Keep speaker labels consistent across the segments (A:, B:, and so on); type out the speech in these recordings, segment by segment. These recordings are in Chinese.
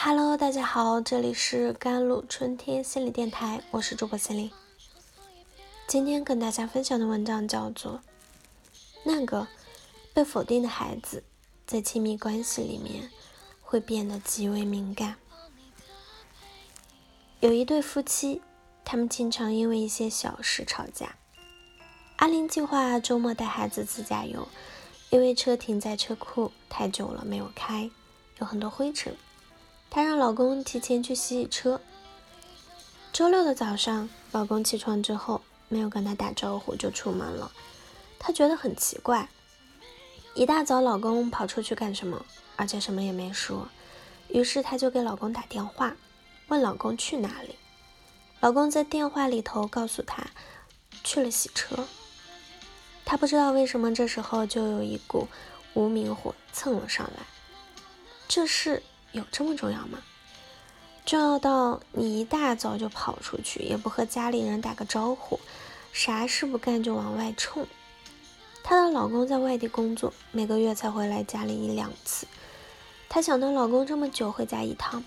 A: Hello，大家好，这里是甘露春天心理电台，我是主播心灵。今天跟大家分享的文章叫做《那个被否定的孩子在亲密关系里面会变得极为敏感》。有一对夫妻，他们经常因为一些小事吵架。阿玲计划周末带孩子自驾游，因为车停在车库太久了没有开，有很多灰尘。她让老公提前去洗洗车。周六的早上，老公起床之后没有跟她打招呼就出门了，她觉得很奇怪。一大早，老公跑出去干什么？而且什么也没说。于是她就给老公打电话，问老公去哪里。老公在电话里头告诉她，去了洗车。她不知道为什么这时候就有一股无名火蹭了上来。这是。有这么重要吗？重要到你一大早就跑出去，也不和家里人打个招呼，啥事不干就往外冲。她的老公在外地工作，每个月才回来家里一两次。她想到老公这么久回家一趟，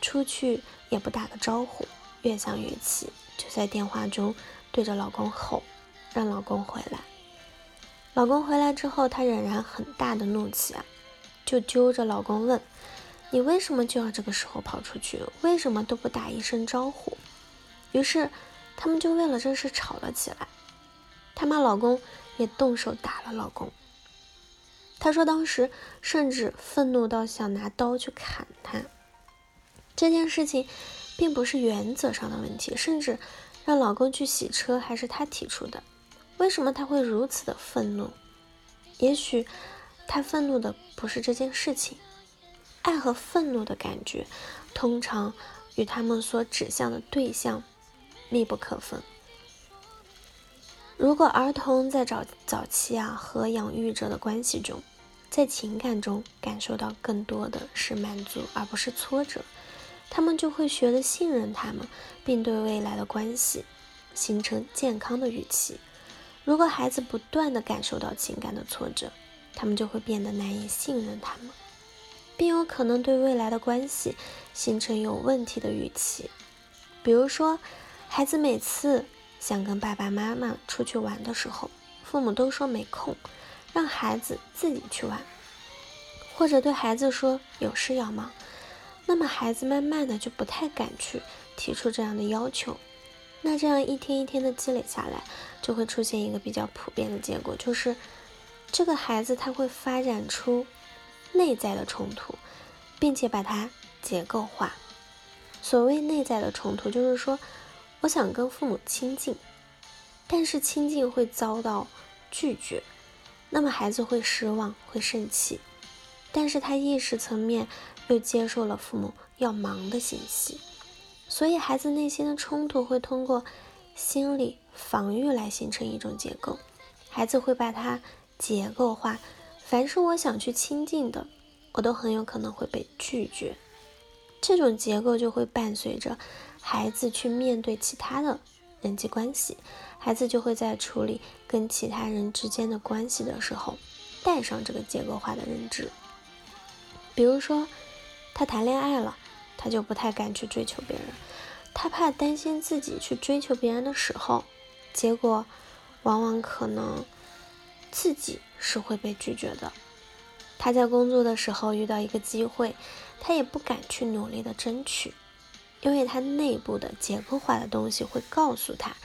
A: 出去也不打个招呼，越想越气，就在电话中对着老公吼，让老公回来。老公回来之后，她仍然很大的怒气啊，就揪着老公问。你为什么就要这个时候跑出去？为什么都不打一声招呼？于是，他们就为了这事吵了起来。他骂老公，也动手打了老公。她说当时甚至愤怒到想拿刀去砍他。这件事情并不是原则上的问题，甚至让老公去洗车还是她提出的。为什么他会如此的愤怒？也许他愤怒的不是这件事情。爱和愤怒的感觉，通常与他们所指向的对象密不可分。如果儿童在早早期啊和养育者的关系中，在情感中感受到更多的是满足而不是挫折，他们就会学着信任他们，并对未来的关系形成健康的预期。如果孩子不断的感受到情感的挫折，他们就会变得难以信任他们。并有可能对未来的关系形成有问题的预期，比如说，孩子每次想跟爸爸妈妈出去玩的时候，父母都说没空，让孩子自己去玩，或者对孩子说有事要忙，那么孩子慢慢的就不太敢去提出这样的要求。那这样一天一天的积累下来，就会出现一个比较普遍的结果，就是这个孩子他会发展出。内在的冲突，并且把它结构化。所谓内在的冲突，就是说，我想跟父母亲近，但是亲近会遭到拒绝，那么孩子会失望，会生气。但是他意识层面又接受了父母要忙的信息，所以孩子内心的冲突会通过心理防御来形成一种结构，孩子会把它结构化。凡是我想去亲近的，我都很有可能会被拒绝。这种结构就会伴随着孩子去面对其他的人际关系，孩子就会在处理跟其他人之间的关系的时候，带上这个结构化的认知。比如说，他谈恋爱了，他就不太敢去追求别人，他怕担心自己去追求别人的时候，结果往往可能。自己是会被拒绝的。他在工作的时候遇到一个机会，他也不敢去努力的争取，因为他内部的结构化的东西会告诉他，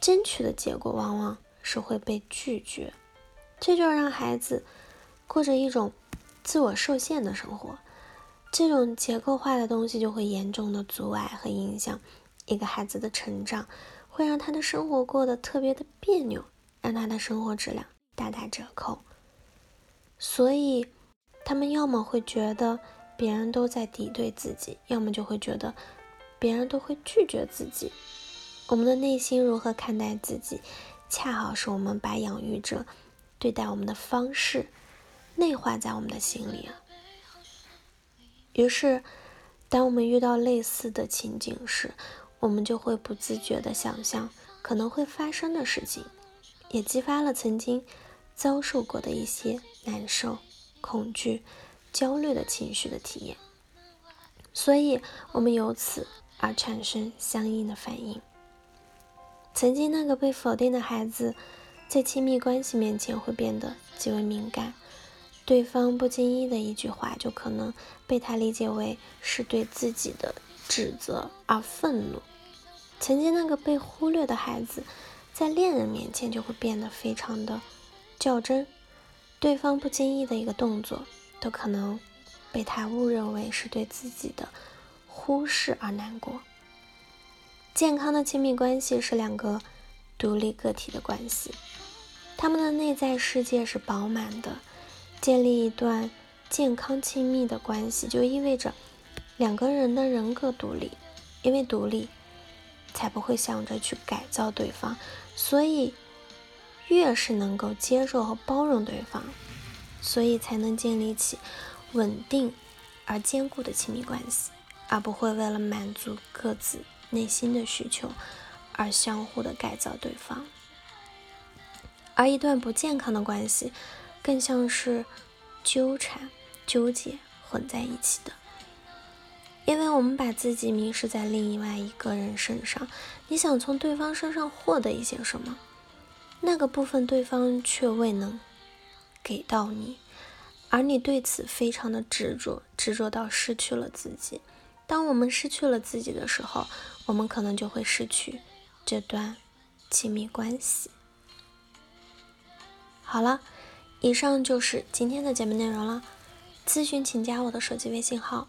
A: 争取的结果往往是会被拒绝。这就让孩子过着一种自我受限的生活。这种结构化的东西就会严重的阻碍和影响一个孩子的成长，会让他的生活过得特别的别扭，让他的生活质量。大打折扣，所以他们要么会觉得别人都在敌对自己，要么就会觉得别人都会拒绝自己。我们的内心如何看待自己，恰好是我们把养育者对待我们的方式内化在我们的心里。于是，当我们遇到类似的情景时，我们就会不自觉地想象可能会发生的事情。也激发了曾经遭受过的一些难受、恐惧、焦虑的情绪的体验。所以我们由此而产生相应的反应。曾经那个被否定的孩子，在亲密关系面前会变得极为敏感，对方不经意的一句话就可能被他理解为是对自己的指责而愤怒。曾经那个被忽略的孩子，在恋人面前就会变得非常的较真，对方不经意的一个动作都可能被他误认为是对自己的忽视而难过。健康的亲密关系是两个独立个体的关系，他们的内在世界是饱满的。建立一段健康亲密的关系，就意味着两个人的人格独立，因为独立，才不会想着去改造对方。所以，越是能够接受和包容对方，所以才能建立起稳定而坚固的亲密关系，而不会为了满足各自。内心的需求，而相互的改造对方，而一段不健康的关系，更像是纠缠、纠结混在一起的。因为我们把自己迷失在另外一个人身上，你想从对方身上获得一些什么，那个部分对方却未能给到你，而你对此非常的执着，执着到失去了自己。当我们失去了自己的时候，我们可能就会失去这段亲密关系。好了，以上就是今天的节目内容了。咨询请加我的手机微信号：